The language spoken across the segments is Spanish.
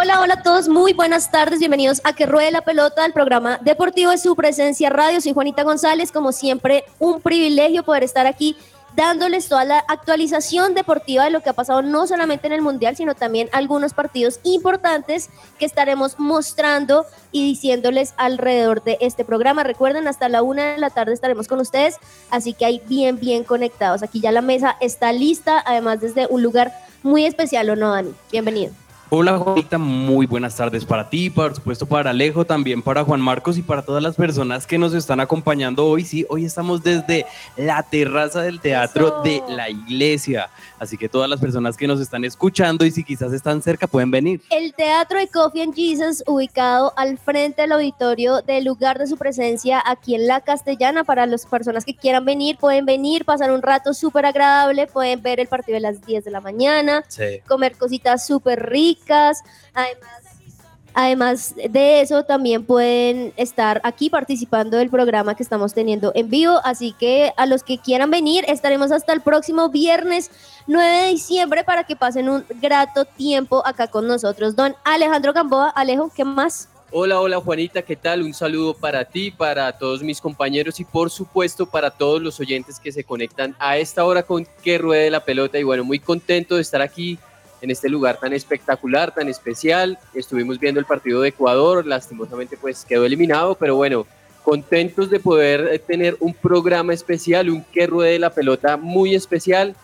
Hola, hola a todos, muy buenas tardes, bienvenidos a Que Ruede la Pelota, el programa deportivo de su presencia radio. Soy Juanita González, como siempre, un privilegio poder estar aquí dándoles toda la actualización deportiva de lo que ha pasado no solamente en el Mundial, sino también algunos partidos importantes que estaremos mostrando y diciéndoles alrededor de este programa. Recuerden, hasta la una de la tarde estaremos con ustedes, así que hay bien, bien conectados. Aquí ya la mesa está lista, además desde un lugar muy especial, ¿o no, Dani? Bienvenido. Hola Juanita, muy buenas tardes para ti, por supuesto para Alejo, también para Juan Marcos y para todas las personas que nos están acompañando hoy. Sí, hoy estamos desde la terraza del teatro Eso. de la iglesia, así que todas las personas que nos están escuchando y si quizás están cerca pueden venir. El Teatro de Coffee and Jesus, ubicado al frente del auditorio del lugar de su presencia aquí en La Castellana. Para las personas que quieran venir, pueden venir, pasar un rato súper agradable, pueden ver el partido a las 10 de la mañana, Sí. comer cositas súper ricas. Además, además de eso, también pueden estar aquí participando del programa que estamos teniendo en vivo. Así que a los que quieran venir, estaremos hasta el próximo viernes 9 de diciembre para que pasen un grato tiempo acá con nosotros. Don Alejandro Gamboa, Alejo, ¿qué más? Hola, hola Juanita, ¿qué tal? Un saludo para ti, para todos mis compañeros y por supuesto para todos los oyentes que se conectan a esta hora con que ruede la pelota y bueno, muy contento de estar aquí en este lugar tan espectacular, tan especial. Estuvimos viendo el partido de Ecuador, lastimosamente pues quedó eliminado, pero bueno, contentos de poder eh, tener un programa especial, un que ruede la pelota muy especial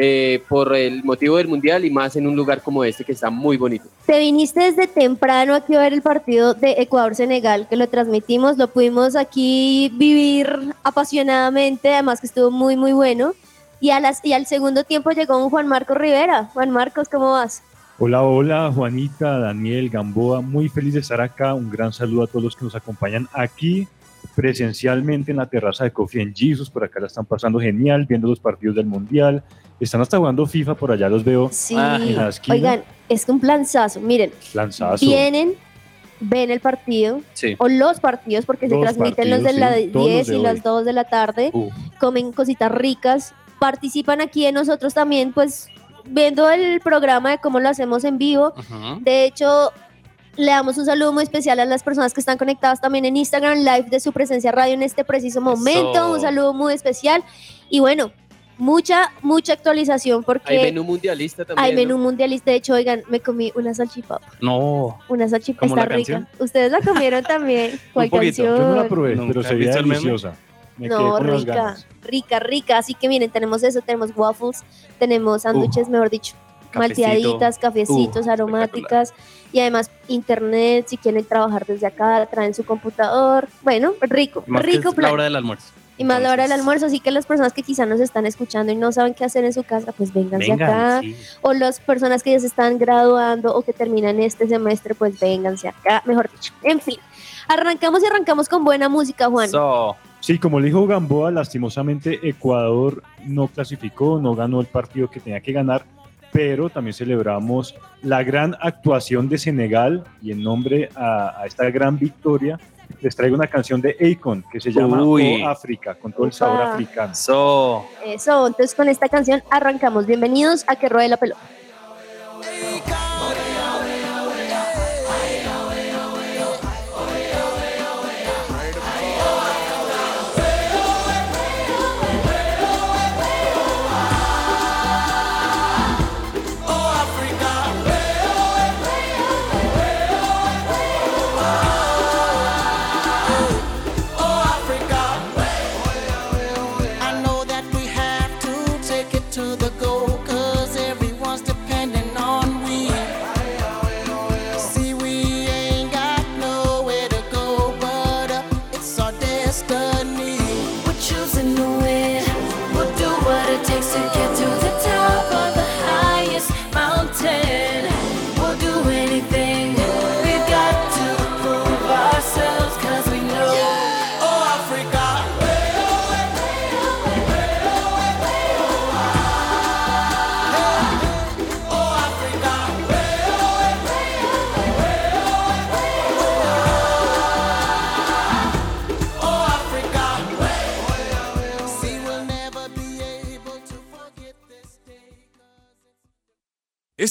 eh, por el motivo del Mundial y más en un lugar como este que está muy bonito. Te viniste desde temprano aquí a ver el partido de Ecuador-Senegal, que lo transmitimos, lo pudimos aquí vivir apasionadamente, además que estuvo muy, muy bueno. Y, a las, y al segundo tiempo llegó un Juan Marcos Rivera. Juan Marcos, ¿cómo vas? Hola, hola, Juanita, Daniel, Gamboa, muy feliz de estar acá. Un gran saludo a todos los que nos acompañan aquí presencialmente en la terraza de Coffee en Jesus. Por acá la están pasando genial, viendo los partidos del Mundial. Están hasta jugando FIFA, por allá los veo Sí. Ah, en la esquina. Oigan, es un planzazo. Miren, lanzazo. vienen, ven el partido, Sí. o los partidos, porque se transmiten los de las sí, todos los 10 de y hoy. las 2 de la tarde. Uf. comen cositas ricas, participan aquí de nosotros también, pues viendo el programa de cómo lo hacemos en vivo. De hecho, le damos un saludo muy especial a las personas que están conectadas también en Instagram Live de su presencia radio en este preciso momento. Eso. Un saludo muy especial. Y bueno, mucha, mucha actualización porque Hay menú mundialista también. hay ¿no? menú mundialista. De hecho, oigan, me comí una salchipapa. No, Una salchipapa ¿Como está la rica. canción? Ustedes la comieron también. ¿Cuál poquito. Yo no la canción? probé, Nunca pero sería deliciosa. Me No, rica, rica, rica. Así que miren, tenemos eso, tenemos waffles, tenemos sándwiches, mejor dicho, cafecito. malteaditas, cafecitos, Uh, aromáticas y además internet, si quieren trabajar desde acá, traen su computador. Bueno, rico, Más que rico la hora del almuerzo. Y más la hora del almuerzo, así que las personas que quizá nos están escuchando y no saben qué hacer en su casa, pues vénganse Vengan, acá. sí. O las personas que ya se están graduando o que terminan este semestre, pues vénganse acá, mejor dicho. En fin, arrancamos y arrancamos con buena música, Juan. So, Sí, como le dijo Gamboa, lastimosamente Ecuador no clasificó, no ganó el partido que tenía que ganar, pero también celebramos la gran actuación de Senegal y en nombre a, a esta gran victoria les traigo una canción de Akon que se llama Uy. Oh África, con todo el sabor africano. so. Eso, entonces con esta canción arrancamos. Bienvenidos a Que Ruede la Pelota.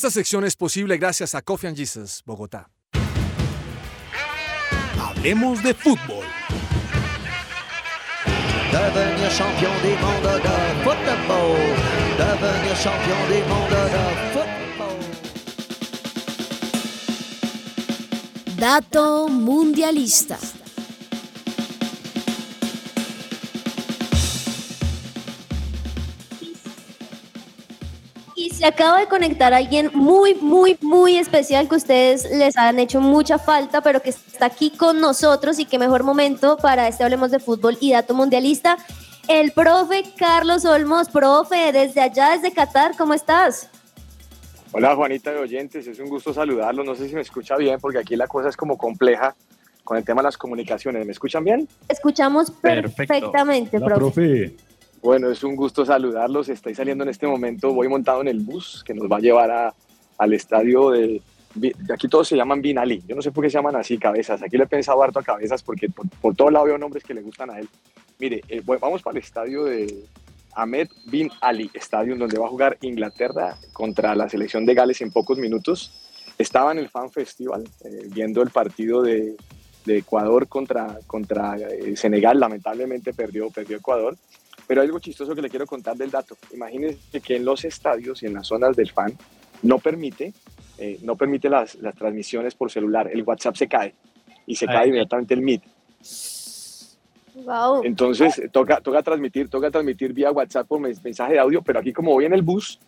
Esta sección es posible gracias a Coffee and Jesus, Bogotá. Hablemos de fútbol. Devenir champion du monde de football. Devenir champion du monde de football. Dato mundialista. Se acaba de conectar alguien muy, muy, muy especial que ustedes les han hecho mucha falta, pero que está aquí con nosotros y qué mejor momento para este Hablemos de Fútbol y Dato Mundialista. El profe Carlos Olmos, profe, desde allá, desde Qatar, ¿cómo estás? Hola Juanita de oyentes, es un gusto saludarlos. No sé si me escucha bien porque aquí la cosa es como compleja con el tema de las comunicaciones. ¿Me escuchan bien? Escuchamos Perfecto. perfectamente, La profe. Bueno, es un gusto saludarlos. Estoy saliendo en este momento, voy montado en el bus que nos va a llevar a- al estadio de, aquí todos se llaman Binali. Yo no sé por qué se llaman así, cabezas. Aquí le he pensado harto a cabezas porque por, por todo lado veo nombres que le gustan a él. Mire, eh, voy- vamos para el estadio de Ahmed Bin Ali, estadio en donde va a jugar Inglaterra contra la selección de Gales en pocos minutos. Estaba en el Fan Festival eh, viendo el partido de, de Ecuador contra, contra eh, Senegal. Lamentablemente perdió, perdió Ecuador. Pero hay algo chistoso que le quiero contar del dato. Imagínense que en los estadios y en las zonas del fan no permite, eh, no permite las, las transmisiones por celular. El WhatsApp se cae y se Ay. cae inmediatamente el Meet. Wow. Entonces eh, toca, toca transmitir, toca transmitir vía WhatsApp por mens- mensaje de audio, pero aquí como voy en el bus,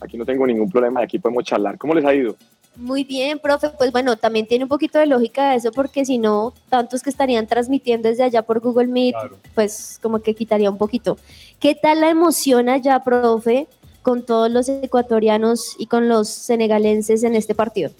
aquí no tengo ningún problema, aquí podemos charlar. ¿Cómo les ha ido? Muy bien, profe. Pues bueno, también tiene un poquito de lógica eso, porque si no, tantos que estarían transmitiendo desde allá por Google Meet, claro. pues como que quitaría un poquito. ¿Qué tal la emoción allá, profe, con todos los ecuatorianos y con los senegalenses en este partido?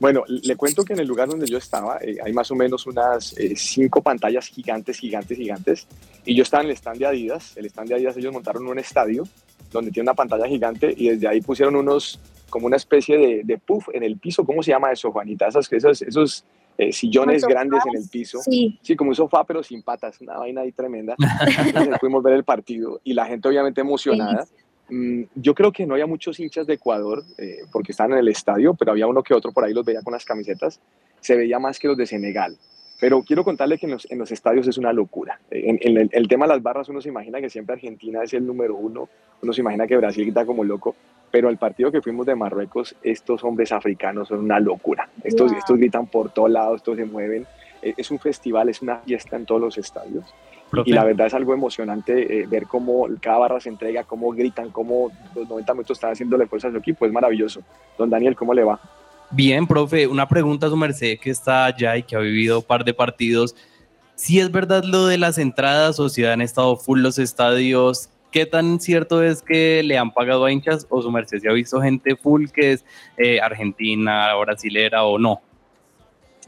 Bueno, le cuento que en el lugar donde yo estaba eh, hay más o menos unas eh, cinco pantallas gigantes, gigantes, gigantes. Y yo estaba en el stand de Adidas. El stand de Adidas ellos montaron un estadio donde tiene una pantalla gigante y desde ahí pusieron unos, como una especie de, de puff en el piso. ¿Cómo se llama eso, Juanita? Esos, esos, esos eh, sillones grandes en el piso. Sí. Sí, como un sofá, pero sin patas, una vaina ahí tremenda. Entonces pudimos ver el partido y la gente obviamente emocionada. Mm, Yo creo que no había muchos hinchas de Ecuador eh, porque estaban en el estadio, pero había uno que otro por ahí, los veía con las camisetas. Se veía más que los de Senegal. Pero quiero contarle que en los, en los estadios es una locura. En, en el, el tema de las barras uno se imagina que siempre Argentina es el número uno, uno se imagina que Brasil grita como loco, pero el partido que fuimos de Marruecos, estos hombres africanos son una locura. Estos, gritan por todos lados, estos se mueven. Eh, Es un festival, es una fiesta en todos los estadios. Profe, Y la verdad es algo emocionante eh, ver cómo cada barra se entrega, cómo gritan, cómo los 90 minutos están haciéndole fuerza a su equipo. Es maravilloso. Don Daniel, ¿cómo le va? Bien, profe, una pregunta a su merced que está allá y que ha vivido un par de partidos. Si es verdad lo de las entradas o si han estado full los estadios, ¿qué tan cierto es que le han pagado a hinchas o su merced se ha visto gente full que es eh, argentina, brasilera o no?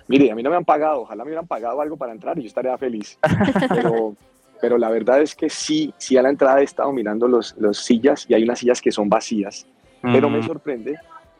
Mire, a mí no me han pagado. Ojalá me hubieran pagado algo para entrar y yo estaría feliz. Pero, pero la verdad es que sí, sí a la entrada he estado mirando los, los sillas y hay unas sillas que son vacías. Pero me Mm,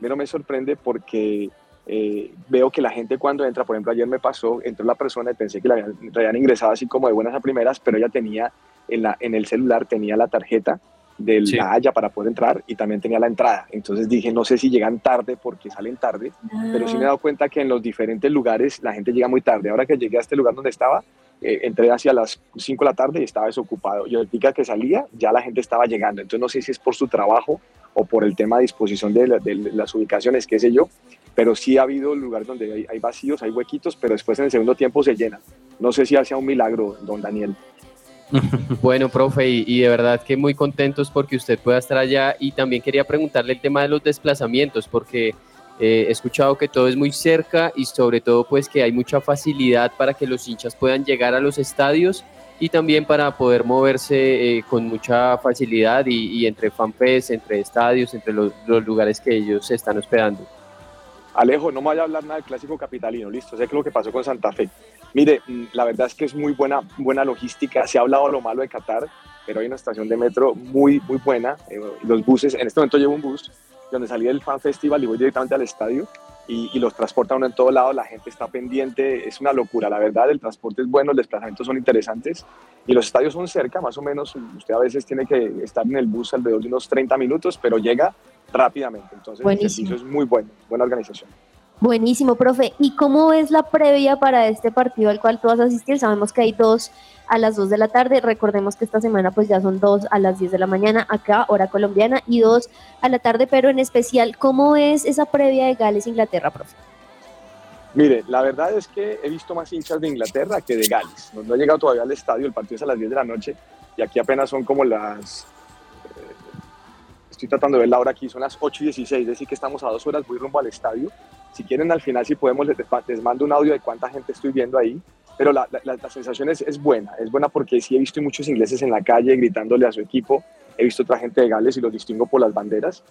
pero me sorprende porque eh, veo que la gente cuando entra, por ejemplo, ayer me pasó, entró la persona y pensé que la habían, la habían ingresado así como de buenas a primeras, pero ella tenía en, la, en el celular, tenía la tarjeta de Sí. la Haya para poder entrar y también tenía la entrada. Entonces dije, no sé si llegan tarde porque salen tarde, pero sí me he dado cuenta que en los diferentes lugares la gente llega muy tarde. Ahora que llegué a este lugar donde estaba, eh, entré hacia las 5 de la tarde y estaba desocupado. Y ahorita que salía, ya la gente estaba llegando. Entonces no sé si es por su trabajo o por el tema de disposición de, la- de las ubicaciones, qué sé yo, pero sí ha habido lugares donde hay, hay vacíos, hay huequitos, pero después en el segundo tiempo se llenan. No sé si hace un milagro, don Daniel. Bueno, profe, y, y de verdad que muy contentos porque usted pueda estar allá y también quería preguntarle el tema de los desplazamientos porque eh, he escuchado que todo es muy cerca y sobre todo pues que hay mucha facilidad para que los hinchas puedan llegar a los estadios y también para poder moverse eh, con mucha facilidad y, y entre fanfest, entre estadios, entre los, los lugares que ellos se están hospedando. Alejo, no me vaya a hablar nada del clásico capitalino, listo, sé que lo que pasó con Santa Fe. Mire, mm, la verdad es que es muy buena, buena logística, se ha hablado lo malo de Qatar, pero hay una estación de metro muy, muy buena, eh, los buses, en este momento llevo un bus donde salí del Fan Festival y voy directamente al estadio y, y los transporta uno en todo lado, la gente está pendiente, es una locura, la verdad, el transporte es bueno, los desplazamientos son interesantes y los estadios son cerca, más o menos, usted a veces tiene que estar en el bus alrededor de unos 30 minutos, pero llega rápidamente. Entonces, el servicio es muy bueno, buena organización. Buenísimo, profe. ¿Y cómo es la previa para este partido al cual tú vas a asistir? Sabemos que hay dos a las 2 de la tarde. Recordemos que esta semana pues ya son dos a las 10 de la mañana acá, hora colombiana, y dos a la tarde, pero en especial, ¿cómo es esa previa de Gales-Inglaterra, profe? Mire, la verdad es que he visto más hinchas de Inglaterra que de Gales. No, no he llegado todavía al estadio, el partido es a las 10 de la noche y aquí apenas son como las... eh, estoy tratando de ver la hora aquí, son las 8 y 16, es decir que estamos a dos horas, voy rumbo al estadio. Si quieren al final, si podemos, les, les mando un audio de cuánta gente estoy viendo ahí. Pero la, la- la sensación es, es buena, es buena porque sí he visto muchos ingleses en la calle gritándole a su equipo, he visto otra gente de Gales y los distingo por las banderas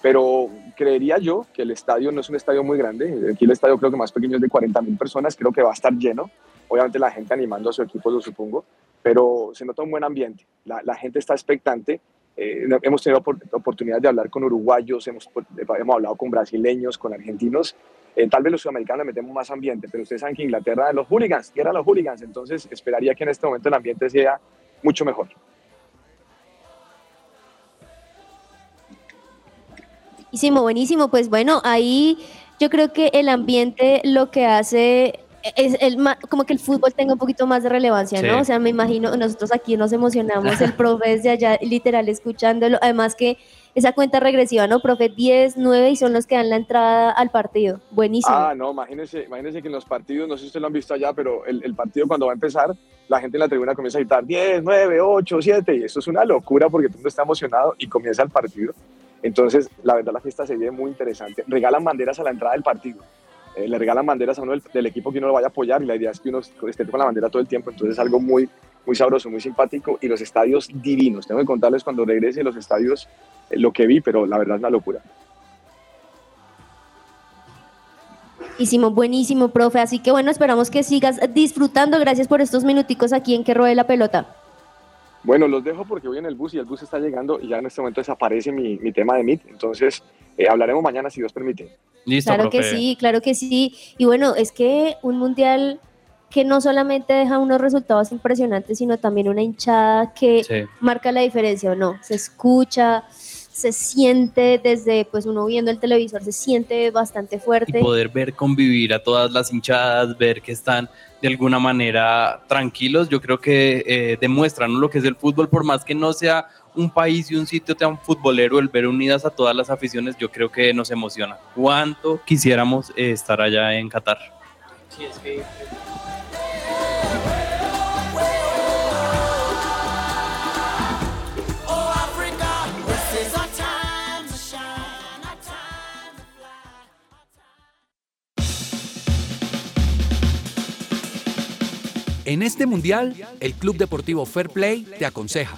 pero creería yo que el estadio no es un estadio muy grande. Aquí el estadio creo que más pequeño es de 40 mil personas, creo que va a estar lleno. Obviamente la gente animando a su equipo, lo supongo, pero se nota un buen ambiente. La, la gente está expectante. Eh, hemos tenido opor- oportunidad de hablar con uruguayos, hemos, hemos hablado con brasileños, con argentinos. Eh, tal vez los sudamericanos le metemos más ambiente, pero ustedes saben que Inglaterra, los hooligans, tierra los hooligans, entonces esperaría que en este momento el ambiente sea mucho mejor. Buenísimo, buenísimo. Pues bueno, ahí yo creo que el ambiente lo que hace es el como que el fútbol tenga un poquito más de relevancia, ¿no? Sí. O sea, me imagino, nosotros aquí nos emocionamos, el profe desde allá literal escuchándolo, además que esa cuenta regresiva, ¿no? Profe 10, 9 y son los que dan la entrada al partido. Buenísimo. Ah, no, imagínense, imagínense que en los partidos, no sé si ustedes lo han visto allá, pero el, el partido cuando va a empezar, la gente en la tribuna comienza a gritar 10, 9, 8, 7, y esto es una locura porque todo el mundo está emocionado y comienza el partido. Entonces, la verdad, la fiesta se vive muy interesante. Regalan banderas a la entrada del partido. Eh, le regalan banderas a uno del, del equipo que uno lo vaya a apoyar y la idea es que uno esté con la bandera todo el tiempo. Entonces, es algo muy, muy sabroso, muy simpático y los estadios divinos. Tengo que contarles cuando regrese los estadios eh, lo que vi, pero la verdad es una locura. Buenísimo, buenísimo, profe. Así que bueno, esperamos que sigas disfrutando. Gracias por estos minuticos aquí en Que Ruede la Pelota. Bueno, los dejo porque voy en el bus y el bus está llegando y ya en este momento desaparece mi, mi tema de Meet. Entonces, eh, hablaremos mañana si Dios permite. Listo, Claro que sí, claro que sí. Y bueno, es que un mundial que no solamente deja unos resultados impresionantes, sino también una hinchada que Sí. marca la diferencia o no. Se escucha, se siente desde, pues uno viendo el televisor, se siente bastante y fuerte. poder ver convivir a todas las hinchadas, ver que están de alguna manera tranquilos, yo creo que eh, demuestran ¿no? lo que es el fútbol, por más que no sea un país y un sitio tan futbolero, el ver unidas a todas las aficiones, yo creo que nos emociona. ¿Cuánto quisiéramos eh, estar allá en Qatar? Sí, es que. En este mundial, el Club Deportivo Fair Play te aconseja.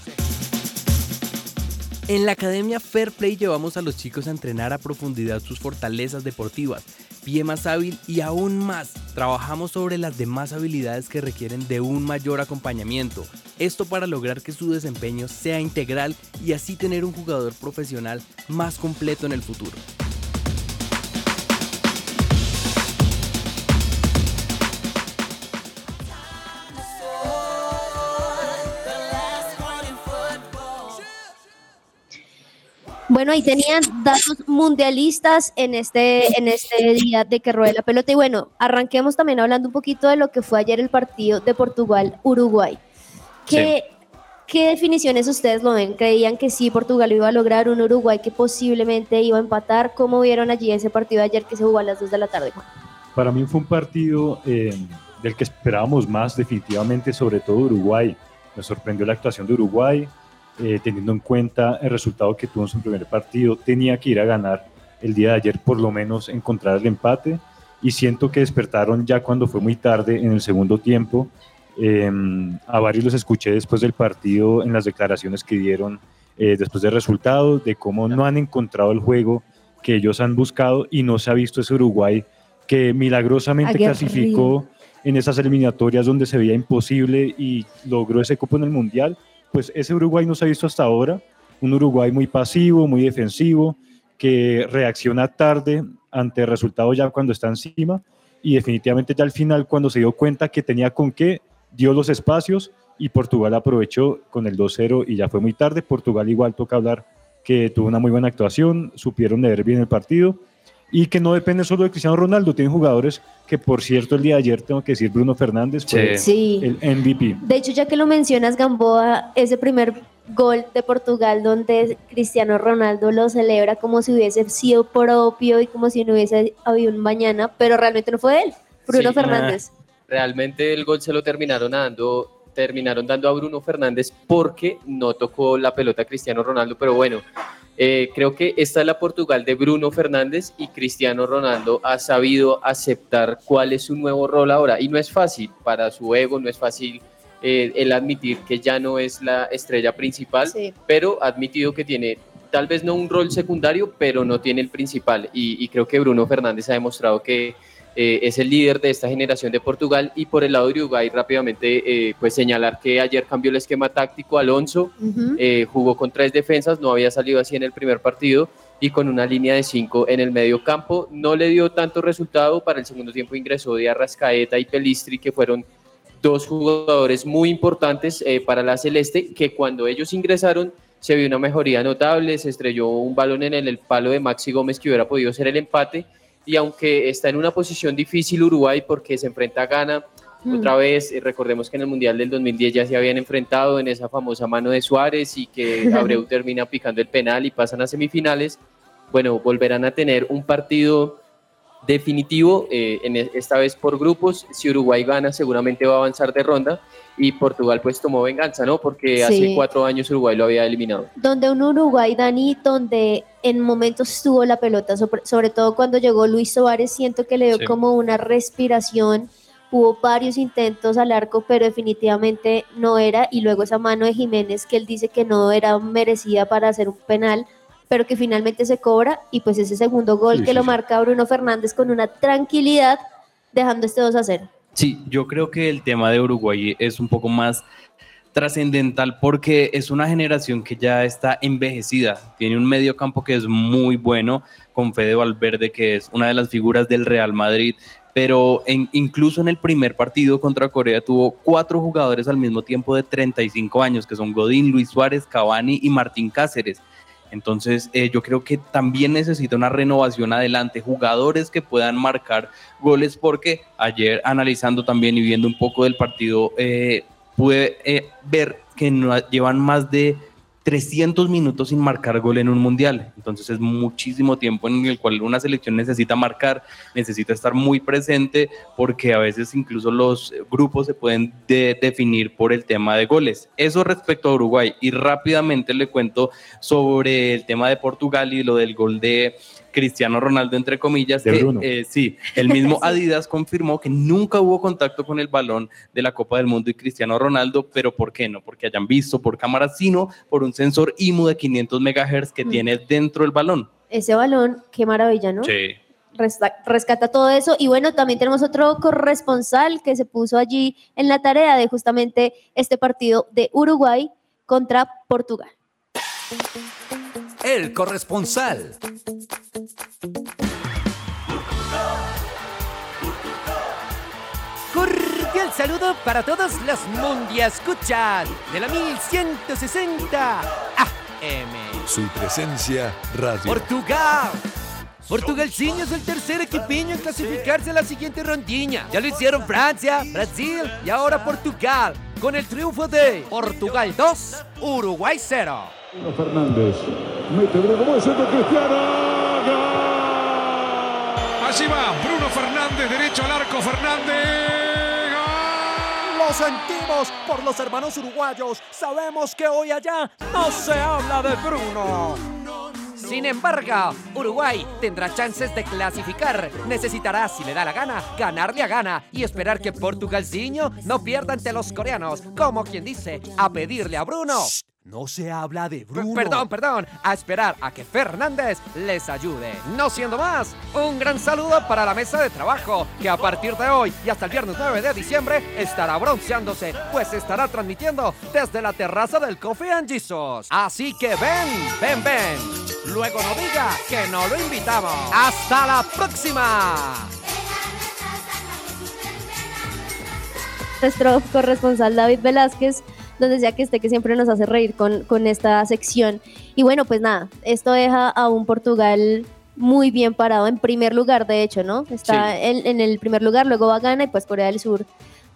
En la Academia Fair Play llevamos a los chicos a entrenar a profundidad sus fortalezas deportivas, pie más hábil y aún más. Trabajamos sobre las demás habilidades que requieren de un mayor acompañamiento. Esto para lograr que su desempeño sea integral y así tener un jugador profesional más completo en el futuro. Bueno, ahí tenían datos mundialistas en este, en este día de que ruede la pelota. Y bueno, arranquemos también hablando un poquito de lo que fue ayer el partido de Portugal-Uruguay. ¿Qué, ¿Qué definiciones ustedes lo ven? ¿Creían que sí Portugal iba a lograr un Uruguay que posiblemente iba a empatar? ¿Cómo vieron allí ese partido de ayer que se jugó a las 2 de la tarde? Para mí fue un partido eh, del que esperábamos más, definitivamente, sobre todo Uruguay. Me sorprendió la actuación de Uruguay, eh, teniendo en cuenta el resultado que tuvo en su primer partido. Tenía que ir a ganar el día de ayer, por lo menos encontrar el empate. Y siento que despertaron ya cuando fue muy tarde en el segundo tiempo. Eh, a varios los escuché después del partido en las declaraciones que dieron eh, después del resultado, de cómo no han encontrado el juego que ellos han buscado y no se ha visto ese Uruguay que milagrosamente Aguerrido. clasificó en esas eliminatorias donde se veía imposible y logró ese cupo en el Mundial, pues ese Uruguay no se ha visto hasta ahora, un Uruguay muy pasivo, muy defensivo, que reacciona tarde ante el resultado ya cuando está encima. Y definitivamente ya al final cuando se dio cuenta que tenía con qué, dio los espacios y Portugal aprovechó con el 2-0 y ya fue muy tarde. Portugal igual toca hablar que tuvo una muy buena actuación, supieron leer bien el partido y que no depende solo de Cristiano Ronaldo, tienen jugadores que por cierto el día de ayer tengo que decir Bruno Fernández fue Sí. el MVP. De hecho, ya que lo mencionas, Gamboa, ese primer gol de Portugal donde Cristiano Ronaldo lo celebra como si hubiese sido propio y como si no hubiese habido un mañana, pero realmente no fue de él, Bruno Sí. Fernández. Realmente el gol se lo terminaron dando, terminaron dando a Bruno Fernández porque no tocó la pelota a Cristiano Ronaldo, pero bueno, eh, creo que esta es la Portugal de Bruno Fernández y Cristiano Ronaldo ha sabido aceptar cuál es su nuevo rol ahora y no es fácil para su ego, no es fácil eh, el admitir que ya no es la estrella principal, Sí. pero ha admitido que tiene tal vez no un rol secundario, pero no tiene el principal. Y, y creo que Bruno Fernández ha demostrado que eh, es el líder de esta generación de Portugal. Y por el lado de Uruguay, rápidamente, eh, pues señalar que ayer cambió el esquema táctico. Alonso eh, jugó con tres defensas, no había salido así en el primer partido. Y con una línea de cinco en el medio campo, no le dio tanto resultado. Para el segundo tiempo ingresó de Arrascaeta y Pelistri, que fueron dos jugadores muy importantes para la Celeste, que cuando ellos ingresaron se vio una mejoría notable, se estrelló un balón en el, el palo de Maxi Gómez que hubiera podido ser el empate, y aunque está en una posición difícil Uruguay porque se enfrenta a Ghana, Mm. otra vez, eh, recordemos que en el Mundial del 2010 ya se habían enfrentado en esa famosa mano de Suárez y que Abreu termina picando el penal y pasan a semifinales, bueno, volverán a tener un partido definitivo, eh, en e- esta vez por grupos. Si Uruguay gana, seguramente va a avanzar de ronda. Y Portugal, pues tomó venganza, ¿no? Porque hace Sí. cuatro años Uruguay lo había eliminado. donde un Uruguay, Dani, donde en momentos estuvo la pelota, sobre, sobre todo cuando llegó Luis Suárez, siento que le dio Sí. como una respiración. Hubo varios intentos al arco, pero definitivamente no era. Y luego esa mano de Jiménez, que él dice que no era merecida para hacer un penal, pero que finalmente se cobra. Y pues ese segundo gol Sí, que sí, lo marca Bruno Fernández con una tranquilidad, dejando este 2 a 0. Sí, yo creo que el tema de Uruguay es un poco más trascendental porque es una generación que ya está envejecida. Tiene un medio campo que es muy bueno, con Fede Valverde, que es una de las figuras del Real Madrid. Pero en- incluso en el primer partido contra Corea tuvo cuatro jugadores al mismo tiempo de 35 años, que son Godín, Luis Suárez, Cavani y Martín Cáceres. Entonces, eh, yo creo que también necesita una renovación adelante, jugadores que puedan marcar goles, porque ayer analizando también y viendo un poco del partido, eh, pude eh, ver que no, llevan más de 300 minutos sin marcar gol en un mundial. Entonces es muchísimo tiempo en el cual una selección necesita marcar, necesita estar muy presente, porque a veces incluso los grupos se pueden de- definir por el tema de goles. Eso respecto a Uruguay. Y rápidamente le cuento sobre el tema de Portugal y lo del gol de Cristiano Ronaldo, entre comillas. De que, Bruno. eh, sí, el mismo Sí. Adidas confirmó que nunca hubo contacto con el balón de la Copa del Mundo y Cristiano Ronaldo, pero ¿por qué no? Porque hayan visto por cámara, sino por un sensor IMU de 500 MHz que Mm. tiene dentro del balón. Ese balón, qué maravilla, ¿no? Sí. Resta- rescata todo eso. Y bueno, también tenemos otro corresponsal que se puso allí en la tarea de justamente este partido de Uruguay contra Portugal. El corresponsal. Cordial saludo para todos los mundiascuchas de la 1160 AM. Su presencia radio. Portugal. Portugalciño es el tercer equipiño en clasificarse a la siguiente rondinha. Ya lo hicieron Francia, Brasil y ahora Portugal. Con el triunfo de Portugal 2, Uruguay 0. Bruno Fernández. Mete Bruno, buen centro Cristiano. Allí va Bruno Fernández, derecho al arco Fernández. Lo sentimos por los hermanos uruguayos. Sabemos que hoy allá no se habla de Bruno. Sin embargo, Uruguay tendrá chances de clasificar. Necesitará, si le da la gana, ganarle a gana y esperar que Portugalciño no pierda ante los coreanos. Como quien dice, a pedirle a Bruno. No se habla de Bruno. Perdón, perdón, a esperar a que Fernández les ayude. No siendo más, un gran saludo para la mesa de trabajo, que a partir de hoy y hasta el viernes 9 de diciembre estará bronceándose, pues estará transmitiendo desde la terraza del Coffee and Jesus. Así que ven, ven, ven. Luego no diga que no lo invitamos. ¡Hasta la próxima! Nuestro corresponsal David Velázquez donde sea que esté, que siempre nos hace reír con, con esta sección. Y bueno, pues nada, esto deja a un Portugal muy bien parado en primer lugar, de hecho, ¿no? Está en, en el primer lugar, luego va Ghana y pues Corea del Sur,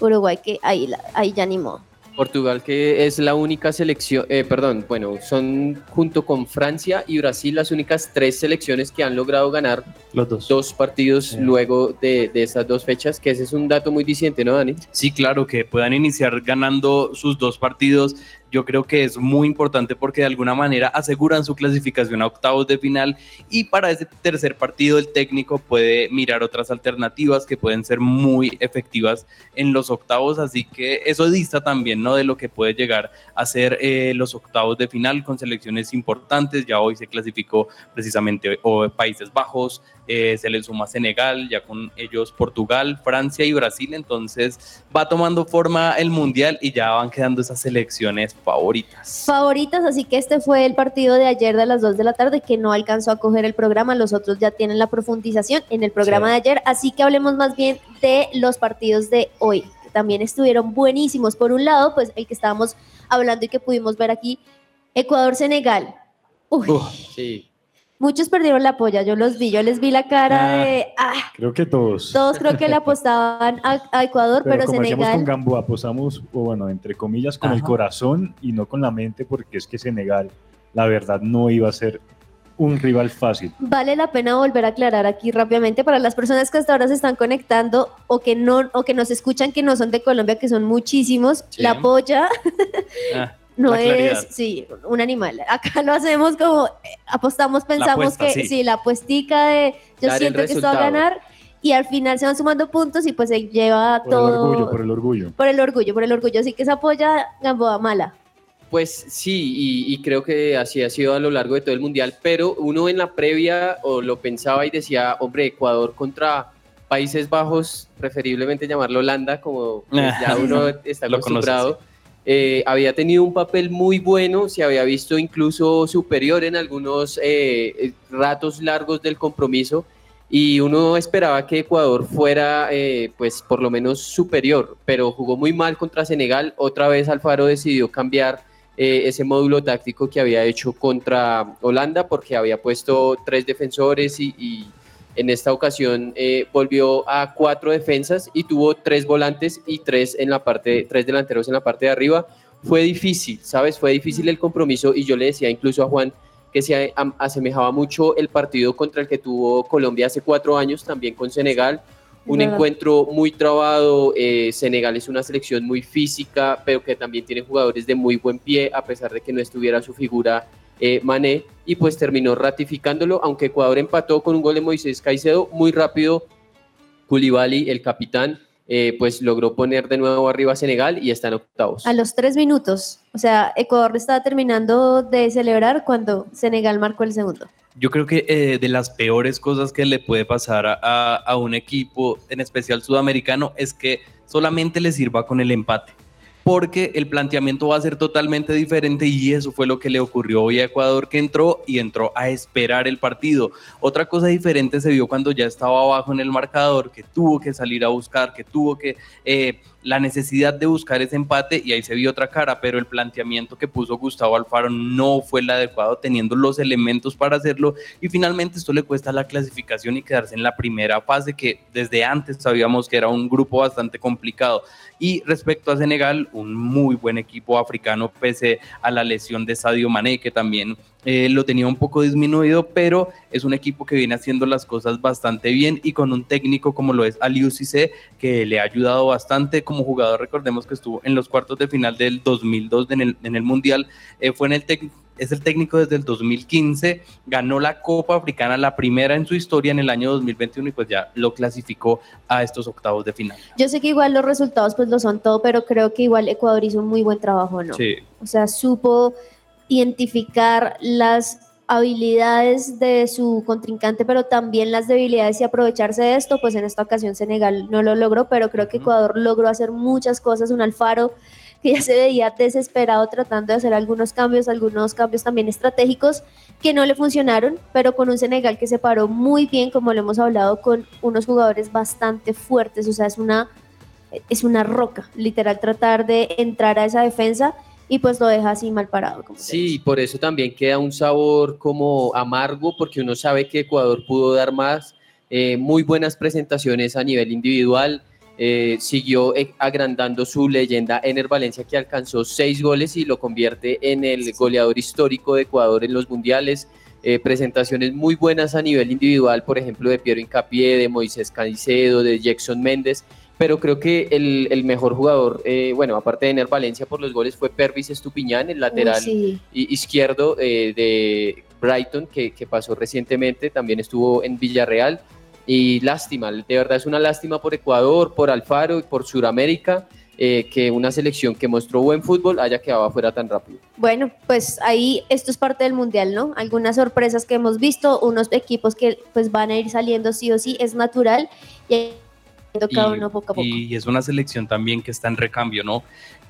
Uruguay, que ahí, ahí ya animó. Portugal, que es la única selección, eh, perdón, bueno, son junto con Francia y Brasil las únicas tres selecciones que han logrado ganar Los dos. partidos Sí. luego de, de esas dos fechas, que ese es un dato muy diciente, ¿no, Dani? Sí, claro, que puedan iniciar ganando sus dos partidos. Yo creo que es muy importante porque de alguna manera aseguran su clasificación a octavos de final y para ese tercer partido el técnico puede mirar otras alternativas que pueden ser muy efectivas en los octavos, así que eso dista también ¿no? de lo que puede llegar a ser eh, los octavos de final con selecciones importantes. Ya hoy se clasificó precisamente o Países Bajos, eh, se le suma Senegal, ya con ellos Portugal, Francia y Brasil, entonces va tomando forma el Mundial y ya van quedando esas selecciones favoritas. Favoritas, así que este fue el partido de ayer de las 2 de la tarde que no alcanzó a coger el programa, los otros ya tienen la profundización en el programa Sí. de ayer, así que hablemos más bien de los partidos de hoy, que también estuvieron buenísimos. Por un lado, pues el que estábamos hablando y que pudimos ver aquí, Ecuador-Senegal. Uy, Sí. Muchos perdieron la polla, yo los vi, yo les vi la cara Ah. de... Ah, Creo que todos. todos creo que le apostaban a, a Ecuador, Pero, pero, como Senegal... con Gamboa, apostamos, o bueno, entre comillas, con el Ajá. corazón y no con la mente, porque es que Senegal, la verdad, no iba a ser un rival fácil. Vale la pena volver a aclarar aquí rápidamente para las personas que hasta ahora se están conectando o que no o que nos escuchan que no son de Colombia, que son muchísimos. Sí. La polla Ah, no la claridad. es sí, un animal. Acá lo hacemos como eh, apostamos, pensamos apuesta, que sí. sí. la apuestica de yo Dar siento que esto va a ganar y al final se van sumando puntos y pues se lleva Por todo el orgullo, por el orgullo. por el orgullo, por el orgullo. Así que esa polla Gamboa mala. Pues sí, y, y creo que así ha sido a lo largo de todo el mundial, pero uno en la previa o lo pensaba y decía, hombre, Ecuador contra Países Bajos, preferiblemente llamarlo Holanda, como pues, ya uno está Lo conoces, acostumbrado. Eh, había tenido un papel muy bueno, se había visto incluso superior en algunos eh, eh, ratos largos del compromiso y uno esperaba que Ecuador fuera eh, pues por lo menos superior, pero jugó muy mal contra Senegal. Otra vez Alfaro decidió cambiar eh, ese módulo táctico que había hecho contra Holanda porque había puesto tres defensores y, y en esta ocasión eh, volvió a cuatro defensas y tuvo tres volantes y tres en la parte, tres delanteros en la parte de arriba. Fue difícil, ¿sabes? Fue difícil el compromiso y yo le decía incluso a Juan que se asemejaba mucho el partido contra el que tuvo Colombia hace cuatro años, también con Senegal. Un encuentro muy trabado. eh, Senegal es una selección muy física, pero que también tiene jugadores de muy buen pie, a pesar de que no estuviera su figura eh, Mané. Y pues terminó ratificándolo, aunque Ecuador empató con un gol de Moisés Caicedo muy rápido. Koulibaly, el capitán, eh, pues logró poner de nuevo arriba a Senegal y está en octavos. A los tres minutos. O sea, Ecuador estaba terminando de celebrar cuando Senegal marcó el segundo. Yo creo que eh, de las peores cosas que le puede pasar a, a- a un equipo, en especial sudamericano, es que solamente le sirva con el empate. Porque el planteamiento va a ser totalmente diferente y eso fue lo que le ocurrió hoy a Ecuador que entró y entró a esperar el partido. Otra cosa diferente se vio cuando ya estaba abajo en el marcador, que tuvo que salir a buscar, que tuvo que eh, la necesidad de buscar ese empate y ahí se vio otra cara, pero el planteamiento que puso Gustavo Alfaro no fue el adecuado teniendo los elementos para hacerlo y finalmente esto le cuesta la clasificación y quedarse en la primera fase que desde antes sabíamos que era un grupo bastante complicado. Y respecto a Senegal, un muy buen equipo africano pese a la lesión de Sadio Mané que también eh, lo tenía un poco disminuido, pero es un equipo que viene haciendo las cosas bastante bien y con un técnico como lo es Aliou Cissé, que le ha ayudado bastante como jugador. Recordemos que estuvo en los cuartos de final del 2002 en el, en el Mundial, eh, fue en el es el técnico desde el 2015, ganó la Copa Africana, la primera en su historia en el año 2021 y pues ya lo clasificó a estos octavos de final. Yo sé que igual los resultados pues lo son todo, pero creo que igual Ecuador hizo un muy buen trabajo, ¿no? Sí. O sea, supo identificar las habilidades de su contrincante, pero también las debilidades y aprovecharse de esto, pues en esta ocasión Senegal no lo logró, pero creo que Ecuador logró hacer muchas cosas, un Alfaro que ya se veía desesperado tratando de hacer algunos cambios, algunos cambios también estratégicos que no le funcionaron, pero con un Senegal que se paró muy bien, como lo hemos hablado, con unos jugadores bastante fuertes, o sea, es una, es una roca, literal, tratar de entrar a esa defensa y pues lo deja así mal parado. Como Sí, por eso también queda un sabor como amargo, porque uno sabe que Ecuador pudo dar más, eh, muy buenas presentaciones a nivel individual, eh, siguió eh, agrandando su leyenda Ener Valencia, que alcanzó seis goles y lo convierte en el goleador histórico de Ecuador en los mundiales. Eh, presentaciones muy buenas a nivel individual, por ejemplo, de Piero Incapié, de Moisés Caicedo, de Jackson Méndez, pero creo que el, el mejor jugador, eh, bueno, aparte de Ener Valencia por los goles, fue Pervis Estupiñán, el lateral sí. i- izquierdo eh, de Brighton, que, que pasó recientemente, también estuvo en Villarreal. Y lástima, de verdad es una lástima por Ecuador, por Alfaro y por Sudamérica, eh, que una selección que mostró buen fútbol haya quedado afuera tan rápido. Bueno, pues ahí esto es parte del mundial, ¿no? Algunas sorpresas que hemos visto, unos equipos que pues van a ir saliendo sí o sí, es natural y cada uno poco a poco. y es una selección también que está en recambio, ¿no?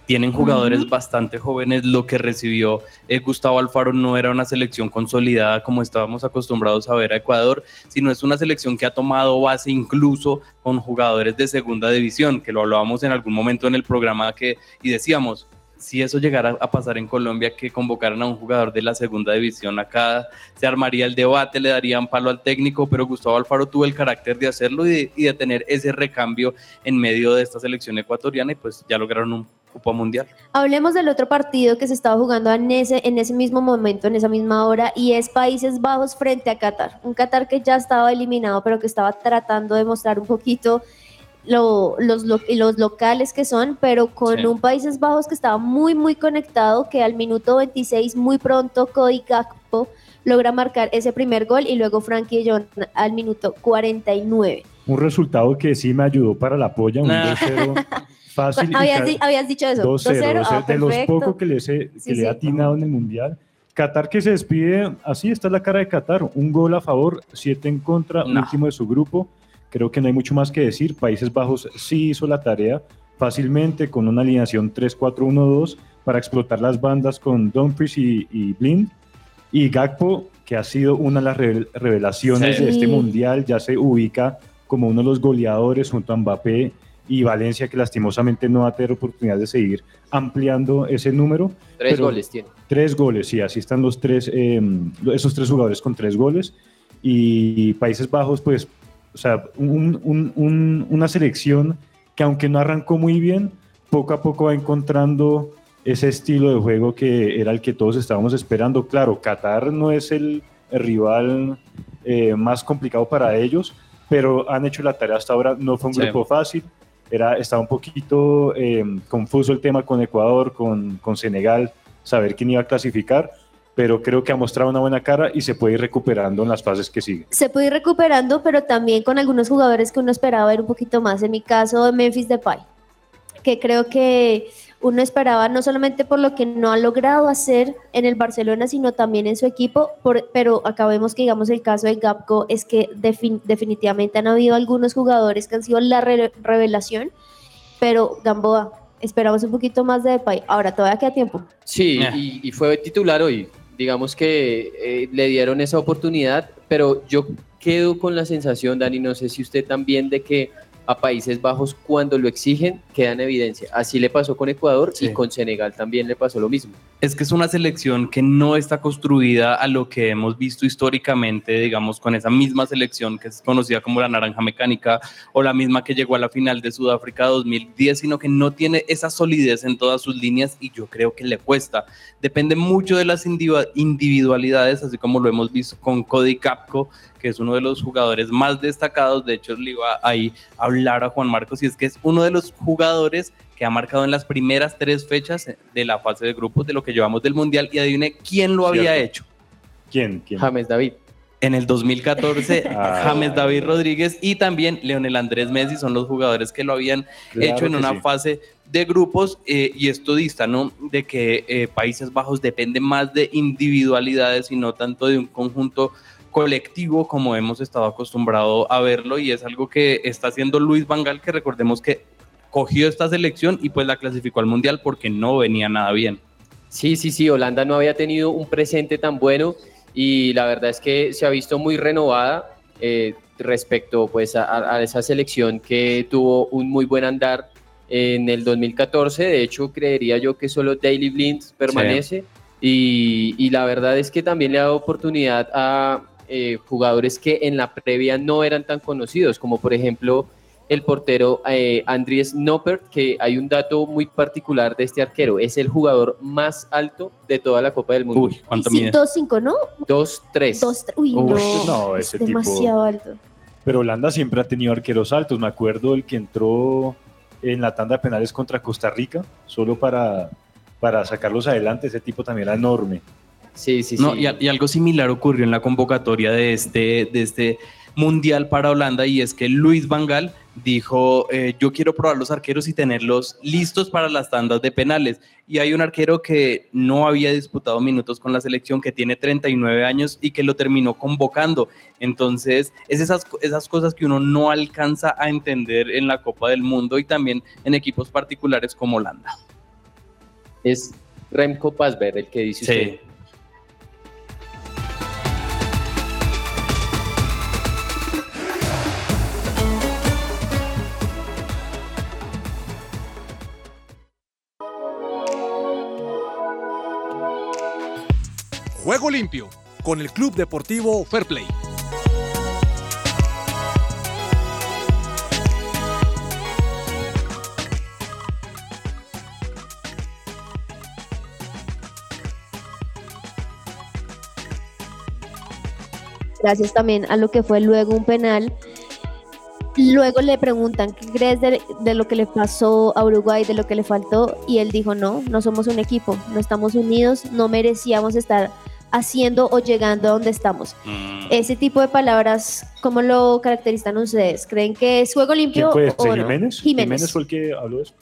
Tienen jugadores bastante jóvenes. Lo que recibió eh, Gustavo Alfaro no era una selección consolidada como estábamos acostumbrados a ver a Ecuador, sino es una selección que ha tomado base incluso con jugadores de segunda división, que lo hablábamos en algún momento en el programa que, y decíamos, si eso llegara a pasar en Colombia, que convocaran a un jugador de la segunda división acá, se armaría el debate, le darían palo al técnico, pero Gustavo Alfaro tuvo el carácter de hacerlo y de, y de tener ese recambio en medio de esta selección ecuatoriana y pues ya lograron un cupo mundial. Hablemos del otro partido que se estaba jugando en ese, en ese mismo momento, en esa misma hora, y es Países Bajos frente a Qatar. Un Qatar que ya estaba eliminado, pero que estaba tratando de mostrar un poquito lo- los, lo- los locales que son, pero con Sí. un Países Bajos que estaba muy, muy conectado, que al minuto 26, muy pronto, Cody Gakpo logra marcar ese primer gol y luego Frankie Jong al minuto 49. Un resultado que sí me ayudó para la polla, un Nah. 2-0 fácil. y Habías, di- habías dicho eso. 2-0, o sea, ah, de los pocos que, les he, que Sí, le he sí. atinado en el Mundial. Qatar que se despide, así está la cara de Qatar, un gol a favor, siete en contra, No. último de su grupo. Creo que no hay mucho más que decir. Países Bajos sí hizo la tarea fácilmente con una alineación 3-4-1-2 para explotar las bandas con Dumfries y, y Blind. Y Gakpo, que ha sido una de las revel- revelaciones Sí. de este. Mundial, ya se ubica como uno de los goleadores junto a Mbappé y Valencia, que lastimosamente no va a tener oportunidad de seguir ampliando ese número. Tres Pero- goles tiene. Tres goles, sí, así están los tres, eh, esos tres jugadores con tres goles. Y Países Bajos, pues, o sea, un- un- un- una selección que aunque no arrancó muy bien, poco a poco va encontrando ese estilo de juego que era el que todos estábamos esperando. Claro, Qatar no es el, rival eh, más complicado para ellos, pero han hecho la tarea hasta ahora. No fue un Sí. grupo fácil, era, estaba un poquito eh, confuso el tema con Ecuador, con, con Senegal, saber quién iba a clasificar, pero creo que ha mostrado una buena cara y se puede ir recuperando en las fases que siguen. se puede ir recuperando, pero también con algunos jugadores que uno esperaba ver un poquito más. En mi caso, Memphis Depay, que creo que uno esperaba no solamente por lo que no ha logrado hacer en el Barcelona, sino también en su equipo, por- pero acá vemos que, digamos, el caso de Gapco es que defin- definitivamente han habido algunos jugadores que han sido la re- revelación, pero Gamboa, esperamos un poquito más de Depay. Ahora todavía queda tiempo. Sí, Eh. y, y fue titular hoy. Digamos que eh, le dieron esa oportunidad, pero yo quedo con la sensación, Dani, no sé si usted también, de que a Países Bajos cuando lo exigen queda en evidencia. Así le pasó con Ecuador Sí. y con Senegal también le pasó lo mismo. Es que es una selección que no está construida a lo que hemos visto históricamente, digamos, con esa misma selección que es conocida como la naranja mecánica o la misma que llegó a la final de Sudáfrica 2010, sino que no tiene esa solidez en todas sus líneas y yo creo que le cuesta. Depende mucho de las individu- individualidades, así como lo hemos visto con Cody Capco, que es uno de los jugadores más destacados. De hecho, le iba ahí a hablar a Juan Marcos y es que es uno de los jugadores que ha marcado en las primeras tres fechas de la fase de grupos de lo que llevamos del Mundial y adivine quién lo había Cierto. hecho. ¿Quién? ¿Quién? James David. En el 2014, Ah. James David Rodríguez y también Leonel Andrés Messi son los jugadores que lo habían Claro hecho en una sí. fase de grupos eh, y esto dista, ¿no? De que eh, Países Bajos depende más de individualidades y no tanto de un conjunto colectivo como hemos estado acostumbrados a verlo y es algo que está haciendo Luis Vangal, que recordemos que cogió esta selección y pues la clasificó al Mundial porque no venía nada bien. Sí, sí, sí, Holanda no había tenido un presente tan bueno y la verdad es que se ha visto muy renovada eh, respecto pues a, a esa selección que tuvo un muy buen andar en el 2014. De hecho, creería yo que solo Daily Blind permanece. Y, y la verdad es que también le ha dado oportunidad a eh, jugadores que en la previa no eran tan conocidos, como por ejemplo el portero eh, Andries Noppert, que hay un dato muy particular de este arquero, es el jugador más alto de toda la Copa del Mundo. Uy, ¿cuánto mide? 2-5, ¿no? 2-3. Dos, uy, Uy, no. no, es tipo- demasiado alto. Pero Holanda siempre ha tenido arqueros altos. Me acuerdo el que entró en la tanda de penales contra Costa Rica, solo para, para sacarlos adelante. Ese tipo también era enorme. Sí, sí, No, sí. y, a- y algo similar ocurrió en la convocatoria de este, de este mundial para Holanda y es que Luis Van Gaal dijo, eh, yo quiero probar los arqueros y tenerlos listos para las tandas de penales. Y hay un arquero que no había disputado minutos con la selección, que tiene 39 años y que lo terminó convocando. Entonces, es esas, esas cosas que uno no alcanza a entender en la Copa del Mundo y también en equipos particulares como Holanda. Es Remco Pasver el que dice usted. Juego limpio con el Club Deportivo Fair Play. Gracias también a lo que fue luego un penal. Luego le preguntan, ¿qué crees de, de lo que le pasó a Uruguay, de lo que le faltó? Y él dijo, no, no somos un equipo, no estamos unidos, no merecíamos estar haciendo o llegando a donde estamos. Ese tipo de palabras, ¿cómo lo caracterizan ustedes? ¿Creen que es juego ¿Quién limpio o no? ¿Jiménez? Jiménez. fue el que habló de eso.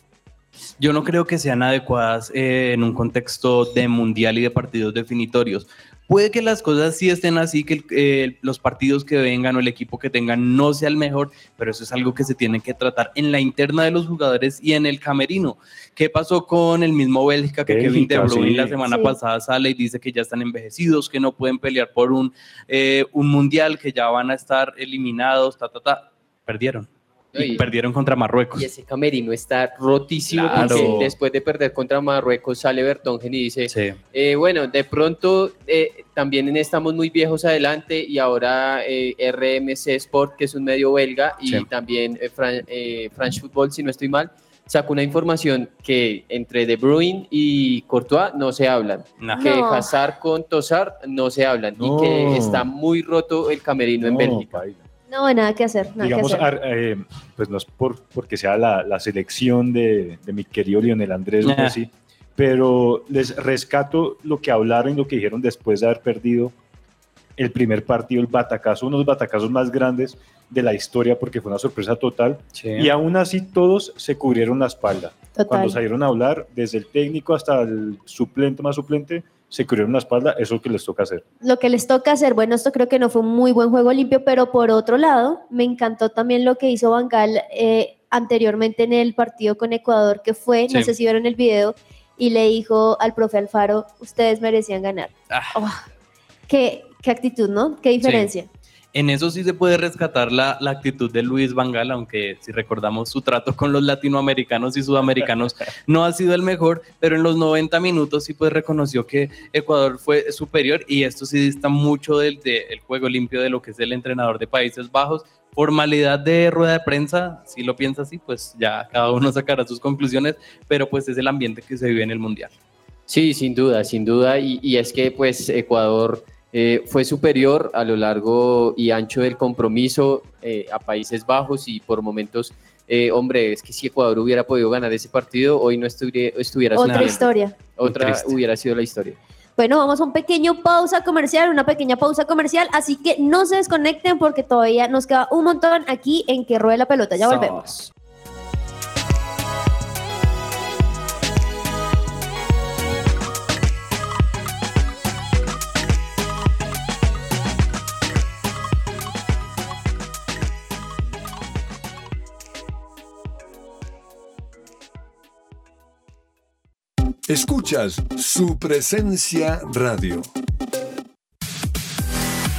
Yo no creo que sean adecuadas eh, en un contexto de mundial y de partidos definitorios. Puede que las cosas sí estén así, que el- eh, los partidos que vengan o el equipo que tengan no sea el mejor, pero eso es algo que se tiene que tratar en la interna de los jugadores y en el camerino. ¿Qué pasó con el mismo Bélgica que Kevin De Bruyne sí. la semana Sí. pasada sale y dice que ya están envejecidos, que no pueden pelear por un, eh, un mundial, que ya van a estar eliminados, ta, ta, ta. Perdieron. Y Y- perdieron contra Marruecos. Y ese camerino está rotísimo Claro. porque después de perder contra Marruecos sale Bertongen y dice, Sí. eh, bueno, de pronto eh, también estamos muy viejos adelante y ahora eh, RMC Sport, que es un medio belga, y Sí. también eh, Fran- eh, French Football, si no estoy mal, sacó una información que entre De Bruyne y Courtois no se hablan, Nah. que No. Hazard con Tosar no se hablan No. y que está muy roto el camerino en No, Bélgica. No, nada que hacer, nada digamos, que hacer. ar- eh, pues no es por, porque sea la, la selección de, de mi querido Lionel Andrés Ah. Messi, pero les rescato lo que hablaron y lo que dijeron después de haber perdido el primer partido, el batacazo, uno de los batacazos más grandes de la historia porque fue una sorpresa total Sí. y aún así todos se cubrieron la espalda. Total. Cuando salieron a hablar, desde el técnico hasta el suplente más suplente, se cubrieron la espalda, eso es lo que les toca hacer. lo que les toca hacer, bueno, esto creo que no fue un muy buen juego limpio, pero por otro lado, me encantó también lo que hizo Bangal eh, anteriormente en el partido con Ecuador, que fue, no sé si vieron el video, y le dijo al profe Alfaro, ustedes merecían ganar. Ah. Oh, qué, qué actitud, ¿no? Qué diferencia. En eso sí se puede rescatar la, la actitud de Luis Vangal, aunque si recordamos su trato con los latinoamericanos y sudamericanos no ha sido el mejor, pero en los 90 minutos sí pues reconoció que Ecuador fue superior y esto sí dista mucho del, del juego limpio de lo que es el entrenador de Países Bajos. Formalidad de rueda de prensa, si lo piensa así, pues ya cada uno sacará sus conclusiones, pero pues es el ambiente que se vive en el Mundial. Sí, sin duda, sin duda. Y, y es que pues Ecuador eh, fue superior a lo largo y ancho del compromiso eh, a Países Bajos y por momentos, eh, hombre, es que si Ecuador hubiera podido ganar ese partido, hoy no estuviera, estuviera Otra historia. Otra hubiera sido la historia. Bueno, vamos a un pequeño pausa comercial, una pequeña pausa comercial, así que no se desconecten porque todavía nos queda un montón aquí en que ruede la pelota. Ya volvemos. Escuchas su presencia radio.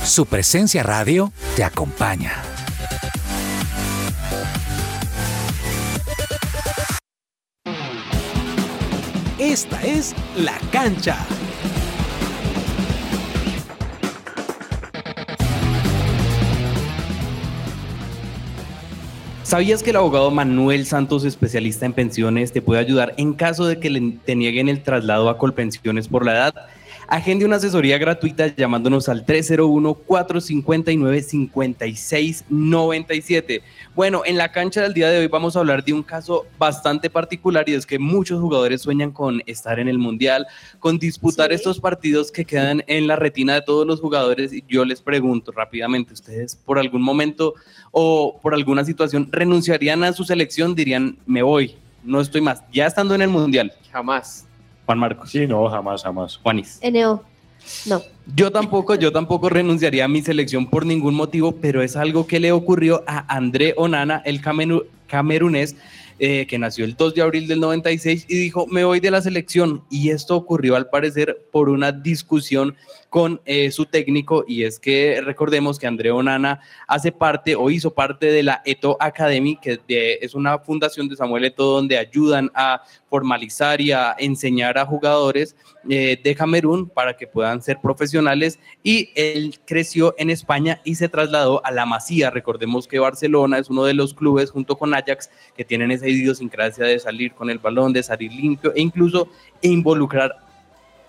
Su presencia radio te acompaña. Esta es la cancha. ¿Sabías que el abogado Manuel Santos, especialista en pensiones, te puede ayudar en caso de que le- te nieguen el traslado a Colpensiones por la edad? Agende una asesoría gratuita llamándonos al 301-459-5697. Bueno, en la cancha del día de hoy vamos a hablar de un caso bastante particular y es que muchos jugadores sueñan con estar en el Mundial, con disputar estos partidos que quedan en la retina de todos los jugadores. Y yo les pregunto rápidamente, ¿ustedes por algún momento o por alguna situación renunciarían a su selección? Dirían, me voy, no estoy más, ya estando en el Mundial. Jamás. Juan Marcos. Sí, no, jamás, jamás. Juanis. NO. No. Yo tampoco, yo tampoco renunciaría a mi selección por ningún motivo, pero es algo que le ocurrió a André Onana, el cameru- camerunés, eh, que nació el 2 de abril del 96 y dijo, me voy de la selección. Y esto ocurrió al parecer por una discusión con eh, su técnico y es que recordemos que André Onana hace parte o hizo parte de la Eto Academy, que es una fundación de Samuel Eto donde ayudan a formalizar y a enseñar a jugadores eh, de Camerún para que puedan ser profesionales y él creció en España y se trasladó a la Masía. Recordemos que Barcelona es uno de los clubes junto con Ajax que tienen esa idiosincrasia de salir con el balón, de salir limpio e incluso involucrar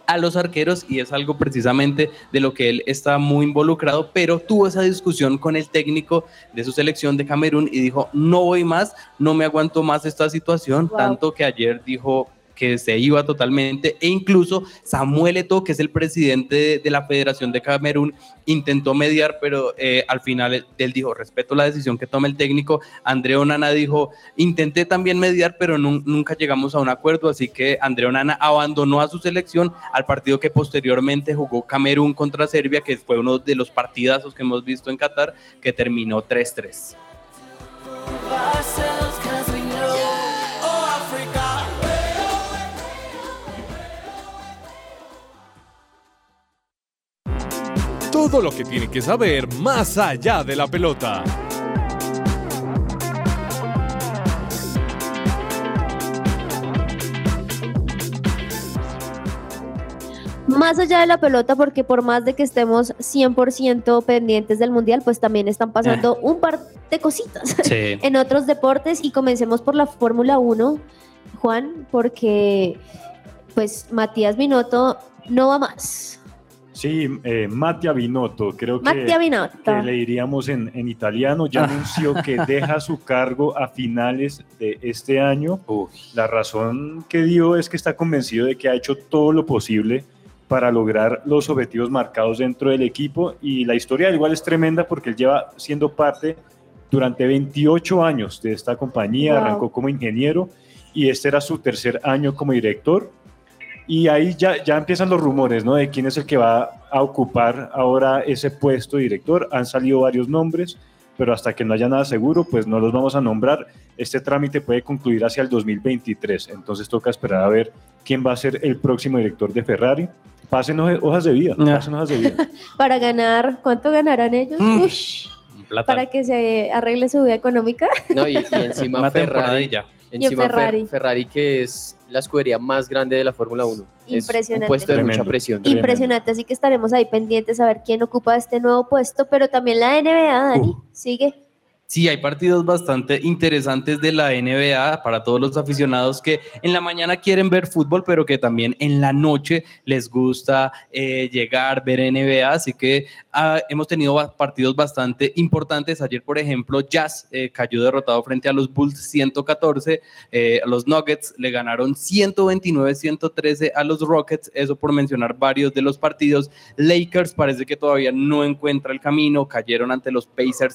a los arqueros y es algo precisamente de lo que él está muy involucrado, pero tuvo esa discusión con el técnico de su selección de Camerún y dijo, no voy más, no me aguanto más esta situación, Wow. tanto que ayer dijo que se iba totalmente e incluso Samuel Eto'o, que es el presidente de, la Federación de Camerún, intentó mediar, pero eh, al final él, dijo, respeto la decisión que tome el técnico. André Onana dijo, intenté también mediar, pero nun- nunca llegamos a un acuerdo, así que André Onana abandonó a su selección al partido que posteriormente jugó Camerún contra Serbia, que fue uno de los partidazos que hemos visto en Qatar, que terminó 3-3. Todo lo que tiene que saber más allá de la pelota. Más allá de la pelota, porque por más de que estemos 100% pendientes del mundial, pues también están pasando un par de cositas Sí. en otros deportes y comencemos por la Fórmula 1, Juan, porque pues Matías Binotto no va más. Sí, eh, Mattia Binotto, creo que, Mattia Binotto. que le diríamos en, en italiano, ya anunció que deja su cargo a finales de este año. La razón que dio es que está convencido de que ha hecho todo lo posible para lograr los objetivos marcados dentro del equipo y la historia igual es tremenda porque él lleva siendo parte durante 28 años de esta compañía, Wow. arrancó como ingeniero y este era su tercer año como director y ahí ya, ya empiezan los rumores, ¿no? De quién es el que va a ocupar ahora ese puesto de director. Han salido varios nombres, pero hasta que no haya nada seguro, pues no los vamos a nombrar. Este trámite puede concluir hacia el 2023, entonces toca esperar a ver quién va a ser el próximo director de Ferrari. Pasen hoja- hojas de vida, pasen hojas de vida. Para ganar, ¿cuánto ganarán ellos? Mm. Ush, para que se arregle su vida económica. No, y, y encima Ferrari, y ya. Y encima en Ferrari. Fer- Ferrari, que es la escudería más grande de la Fórmula 1. Es Impresionante. un puesto de Tremendo. mucha presión. Impresionante, así que estaremos ahí pendientes a ver quién ocupa este nuevo puesto, pero también la NBA, Dani, sigue. Sí, hay partidos bastante interesantes de la NBA para todos los aficionados que en la mañana quieren ver fútbol, pero que también en la noche les gusta eh, llegar, ver NBA. Así que ah, hemos tenido partidos bastante importantes. Ayer, por ejemplo, Jazz eh, cayó derrotado frente a los Bulls 114. eh, los Nuggets le ganaron 129-113 a los Rockets. Eso por mencionar varios de los partidos. Lakers parece que todavía no encuentra el camino. Cayeron ante los Pacers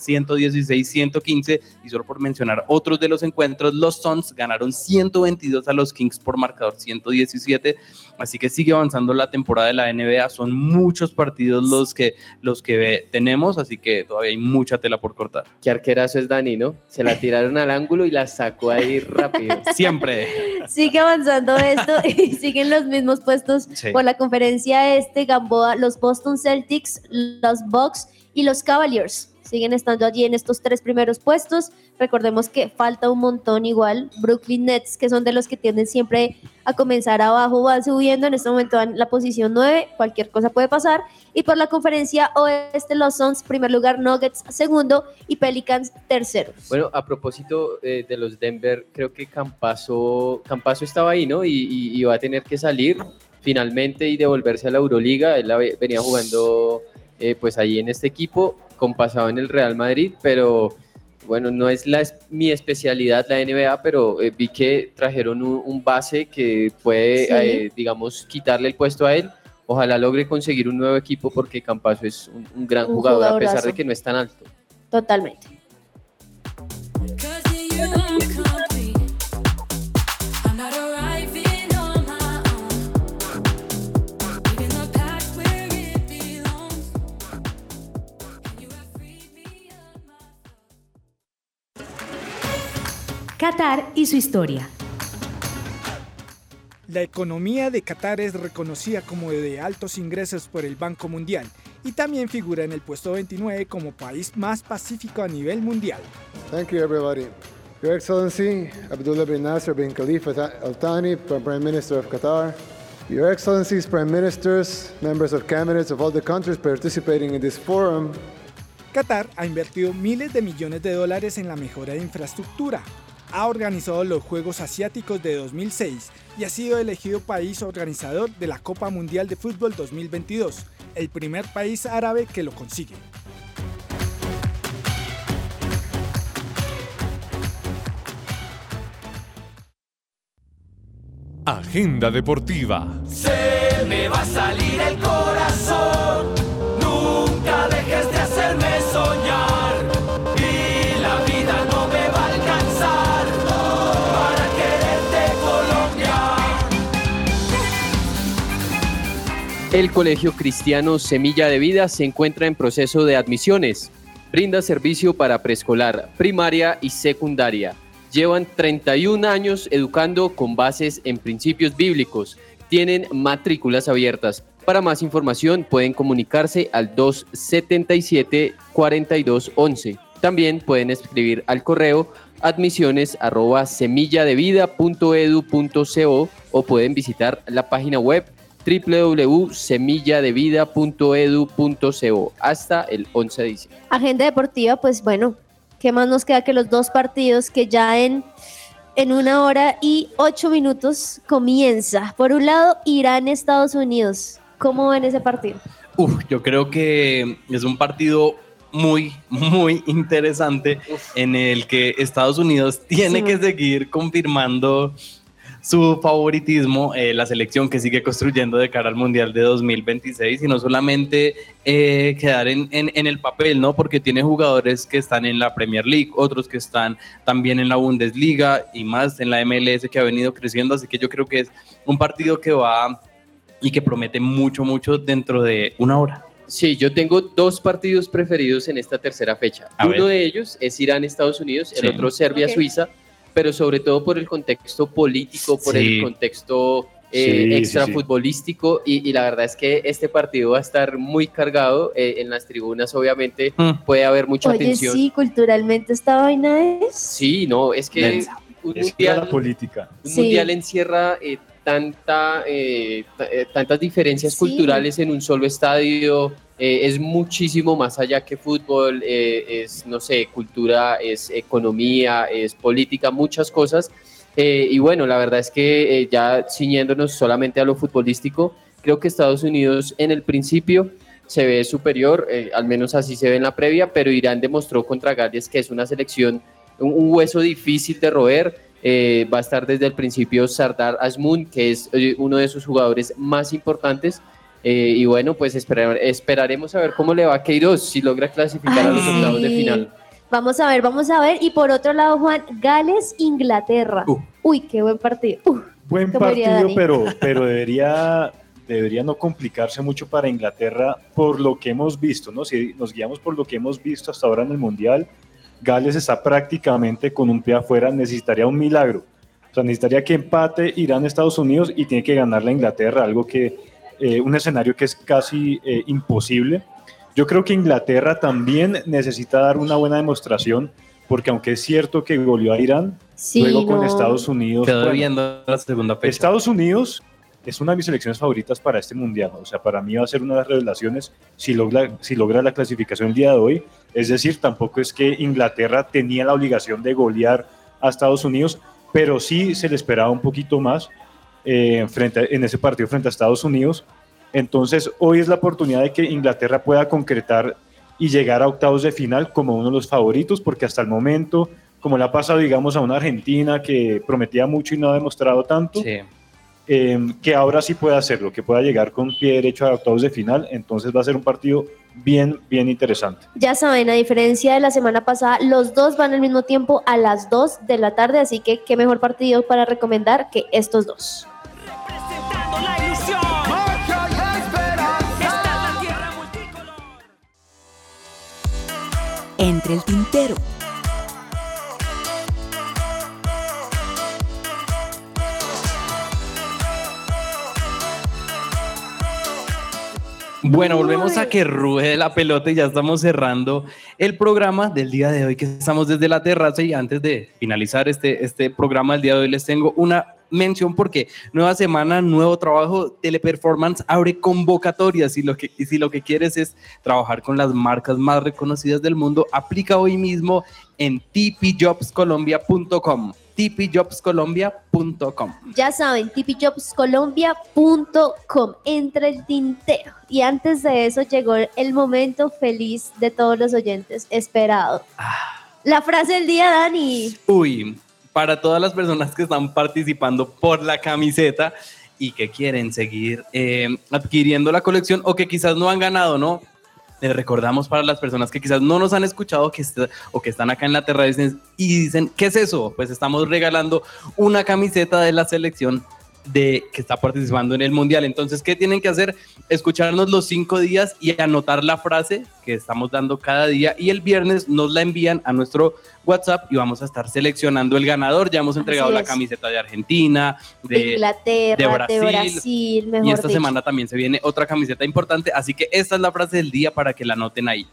116-115. Y solo por mencionar otros de los encuentros, los Suns ganaron 122 a los Kings por marcador 117. Así que sigue avanzando la temporada de la NBA. Son muchos partidos los que, los que tenemos, así que todavía hay mucha tela por cortar. Qué arquerazo es Dani, ¿no? Se la tiraron al ángulo y la sacó ahí rápido. Siempre. Sigue avanzando esto y siguen los mismos puestos Sí. por la conferencia este, Gamboa, los Boston Celtics, los Bucks y los Cavaliers. Siguen estando allí en estos tres primeros puestos. Recordemos que falta un montón igual. Brooklyn Nets, que son de los que tienden siempre a comenzar abajo, van subiendo. En este momento van la posición 9, cualquier cosa puede pasar. Y por la conferencia oeste, los Suns, primer lugar, Nuggets, segundo y Pelicans, terceros. Bueno, a propósito eh, de los Denver, creo que Campazo, Campazo estaba ahí, ¿no? Y, y- y va a tener que salir finalmente y devolverse a la Euroliga. Él la ve- venía jugando eh, pues ahí en este equipo, compasado en el Real Madrid, pero bueno, no es la, es- mi especialidad la NBA, pero eh, vi que trajeron un, un base que puede, Sí. eh, digamos, quitarle el puesto a él. Ojalá logre conseguir un nuevo equipo porque Campazo es un, un gran Un jugador, a pesar de que no es tan alto. Totalmente. Qatar y su historia. La economía de Qatar es reconocida como de altos ingresos por el Banco Mundial y también figura en el puesto 29 como país más pacífico a nivel mundial. Thank you, everybody. Your Excellency, Abdullah bin Nasser bin Khalifa Al Thani, Prime Minister of Qatar. Your Excellencies, Prime Ministers, members of cabinets of all the countries participating in this forum. Qatar ha invertido miles de millones de dólares en la mejora de infraestructura. Ha organizado los Juegos Asiáticos de 2006 y ha sido elegido país organizador de la Copa Mundial de Fútbol 2022, el primer país árabe que lo consigue. Agenda deportiva. Se me va a salir el corazón. El Colegio Cristiano Semilla de Vida se encuentra en proceso de admisiones. Brinda servicio para preescolar, primaria y secundaria. Llevan 31 años educando con bases en principios bíblicos. Tienen matrículas abiertas. Para más información pueden comunicarse al 277-4211. También pueden escribir al correo admisiones arroba semilladevida.edu.co o pueden visitar la página web www.semilladevida.edu.co hasta el 11 de diciembre. Agenda deportiva, pues bueno, ¿qué más nos queda que los dos partidos que ya en, en una hora y ocho minutos comienza? Por un lado, Irán, Estados Unidos. ¿Cómo ven ese partido? Uf, yo creo que es un partido muy, muy interesante en el que Estados Unidos tiene Sí. que seguir confirmando su favoritismo, eh, la selección que sigue construyendo de cara al Mundial de 2026 y no solamente eh, quedar en, en- en el papel, ¿no? Porque tiene jugadores que están en la Premier League, otros que están también en la Bundesliga y más en la MLS que ha venido creciendo, así que yo creo que es un partido que va y que promete mucho, mucho dentro de una hora. Sí, yo tengo dos partidos preferidos en esta tercera fecha. A Uno ver. de ellos es Irán-Estados Unidos, el Sí. otro Serbia-Suiza, pero sobre todo por el contexto político, por Sí. el contexto eh, Sí, sí, extra sí. futbolístico y, y la verdad es que este partido va a estar muy cargado eh, en las tribunas, obviamente Mm. puede haber mucha Oye, atención. sí, culturalmente esta vaina es... Sí, no, es que un Es que la mundial, política. un Sí. mundial encierra eh, tanta, eh, eh, tantas diferencias Sí. culturales en un solo estadio, eh, es muchísimo más allá que fútbol, eh, es, no sé, cultura, es economía, es política, muchas cosas. Y bueno, la verdad es que ya ciñéndonos solamente a lo futbolístico, creo que Estados Unidos en el principio se ve superior, al menos así se ve en la previa, pero Irán demostró contra Gales que es una selección, un, un hueso difícil de roer. Eh, va a estar desde el principio Sardar Azmoun, que es eh, uno de sus jugadores más importantes. Eh, y bueno, pues esperar- esperaremos a ver cómo le va a Queiroz si logra clasificar a los Ay, octavos de final. Vamos a ver, vamos a ver. Y por otro lado, Juan, Gales, Inglaterra. Uy, qué buen partido. Uf, Buen partido, pero, pero debería, debería no complicarse mucho para Inglaterra por lo que hemos visto, ¿no? Si nos guiamos por lo que hemos visto hasta ahora en el Mundial, Gales está prácticamente con un pie afuera, necesitaría un milagro. O sea, necesitaría que empate Irán, Estados Unidos y tiene que ganar la Inglaterra, algo que, eh, un escenario que es casi eh, imposible. Yo creo que Inglaterra también necesita dar una buena demostración, porque aunque es cierto que goleó a Irán, Sí, luego con. Estados Unidos. Quedó bueno, viendo la segunda fecha. Estados Unidos es una de mis selecciones favoritas para este mundial. O sea, para mí va a ser una de las revelaciones si logra, si logra la clasificación el día de hoy. Es decir, tampoco es que Inglaterra tenía la obligación de golear a Estados Unidos, pero sí se le esperaba un poquito más eh, frente en ese partido frente a Estados Unidos. Entonces, hoy es la oportunidad de que Inglaterra pueda concretar y llegar a octavos de final como uno de los favoritos, porque hasta el momento, como le ha pasado, digamos, a una Argentina que prometía mucho y no ha demostrado tanto, eh, que ahora sí puede hacerlo, que pueda llegar con pie derecho a octavos de final, entonces va a ser un partido bien, bien interesante. Ya saben, a diferencia de la semana pasada, los dos van al mismo tiempo a las 2 de la tarde, así que qué mejor partido para recomendar que estos dos. la ilusión. Magia y esperanza. Esta es la tierra multicolor. Entre el tintero. Bueno, volvemos a que ruede la pelota y ya estamos cerrando el programa del día de hoy, que estamos desde la terraza. Y antes de finalizar este, este programa del día de hoy les tengo una mención porque nueva semana, nuevo trabajo, Teleperformance abre convocatorias y lo que, y si lo que quieres es trabajar con las marcas más reconocidas del mundo, aplica hoy mismo en tpjobscolombia.com tpjobscolombia.com Ya saben, tipijobscolombia.com, entre el tintero. Y antes de eso llegó el momento feliz de todos los oyentes, esperado. La frase del día, Dani. Uy, para todas las personas que están participando por la camiseta y que quieren seguir eh, adquiriendo la colección o que quizás no han ganado, ¿no? Les recordamos para las personas que quizás no nos han escuchado que est- o que están acá en la Terra y dicen, ¿qué es eso? Pues estamos regalando una camiseta de la selección de que está participando en el mundial. Entonces, ¿qué tienen que hacer? Escucharnos los cinco días y anotar la frase que estamos dando cada día y el viernes nos la envían a nuestro WhatsApp y vamos a estar seleccionando el ganador. Ya hemos entregado la camiseta de Argentina, De, Inglaterra, de de Brasil. Brasil, mejor y esta dicho. semana también se viene otra camiseta importante, así que esta es la frase del día para que la anoten ahí.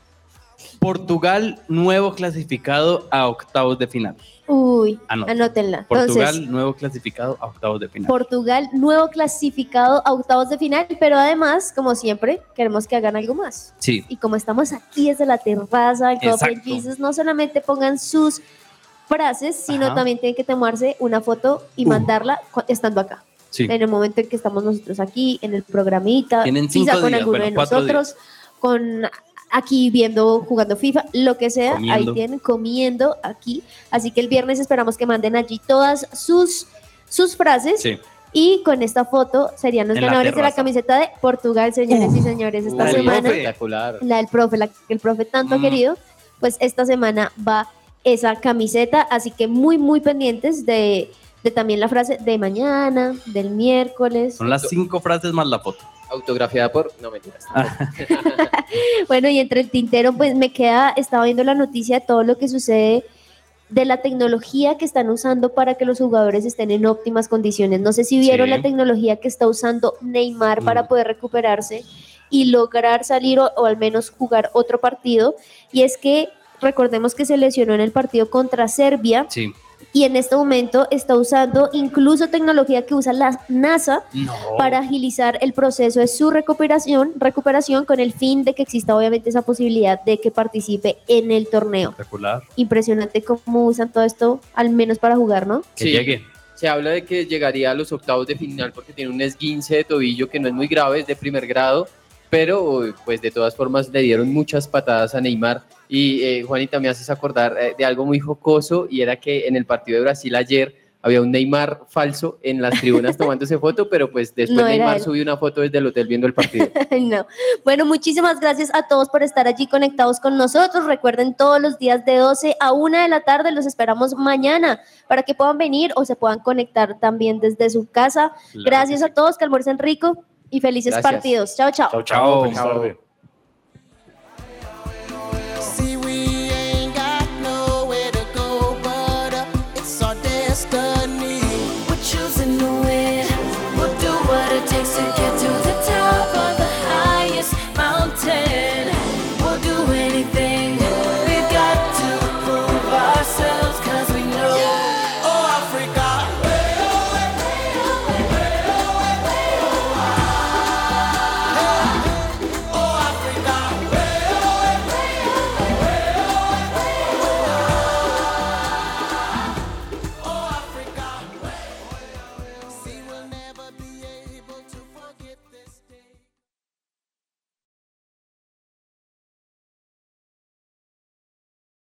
Portugal nuevo clasificado a octavos de final. Uy, anótenla. Portugal Entonces, nuevo clasificado a octavos de final. Portugal, nuevo clasificado a octavos de final, pero además, como siempre, queremos que hagan algo más. Sí. Y como estamos aquí desde la terraza en Exacto. Jesus, no solamente pongan sus frases, sino Ajá. también tienen que tomarse una foto y Uh. mandarla estando acá. Sí. En el momento en que estamos nosotros aquí, en el programita, quizá con días, alguno bueno, de nosotros, con aquí viendo, jugando FIFA, lo que sea, ahí tienen, comiendo aquí. Así que el viernes esperamos que manden allí todas sus, sus frases. Sí. Y con esta foto serían los En la ganadores de la camiseta de Portugal, señores y señores. Esta semana, Espectacular. la del profe, la que el profe tanto Mm. querido, pues esta semana va esa camiseta. Así que muy, muy pendientes de, de también la frase de mañana, del miércoles. Son las cinco frases más la foto. Autografiada por. No mentiras. Bueno, y entre el tintero, pues me queda, estaba viendo la noticia de todo lo que sucede de la tecnología que están usando para que los jugadores estén en óptimas condiciones. No sé si vieron Sí. la tecnología que está usando Neymar para Mm. poder recuperarse y lograr salir o, o al menos jugar otro partido. Y es que recordemos que se lesionó en el partido contra Serbia Sí. Y en este momento está usando incluso tecnología que usa la NASA No. para agilizar el proceso de su recuperación, recuperación con el fin de que exista obviamente esa posibilidad de que participe en el torneo. Espectacular. Impresionante cómo usan todo esto, al menos para jugar, ¿no? Que llegue. Se habla de que llegaría a los octavos de final porque tiene un esguince de tobillo que no es muy grave, es de primer grado, pero pues de todas formas le dieron muchas patadas a Neymar. Y eh, Juanita, me haces acordar eh, de algo muy jocoso y era que en el partido de Brasil ayer había un Neymar falso en las tribunas tomándose foto, pero pues después No Neymar él. subió una foto desde el hotel viendo el partido. no. Bueno, muchísimas gracias a todos por estar allí conectados con nosotros. Recuerden todos los días de 12 a 1 de la tarde, los esperamos mañana para que puedan venir o se puedan conectar también desde su casa. Claro gracias a todos, que almuercen rico y felices Gracias. partidos. Chao, chao. Chao, chao.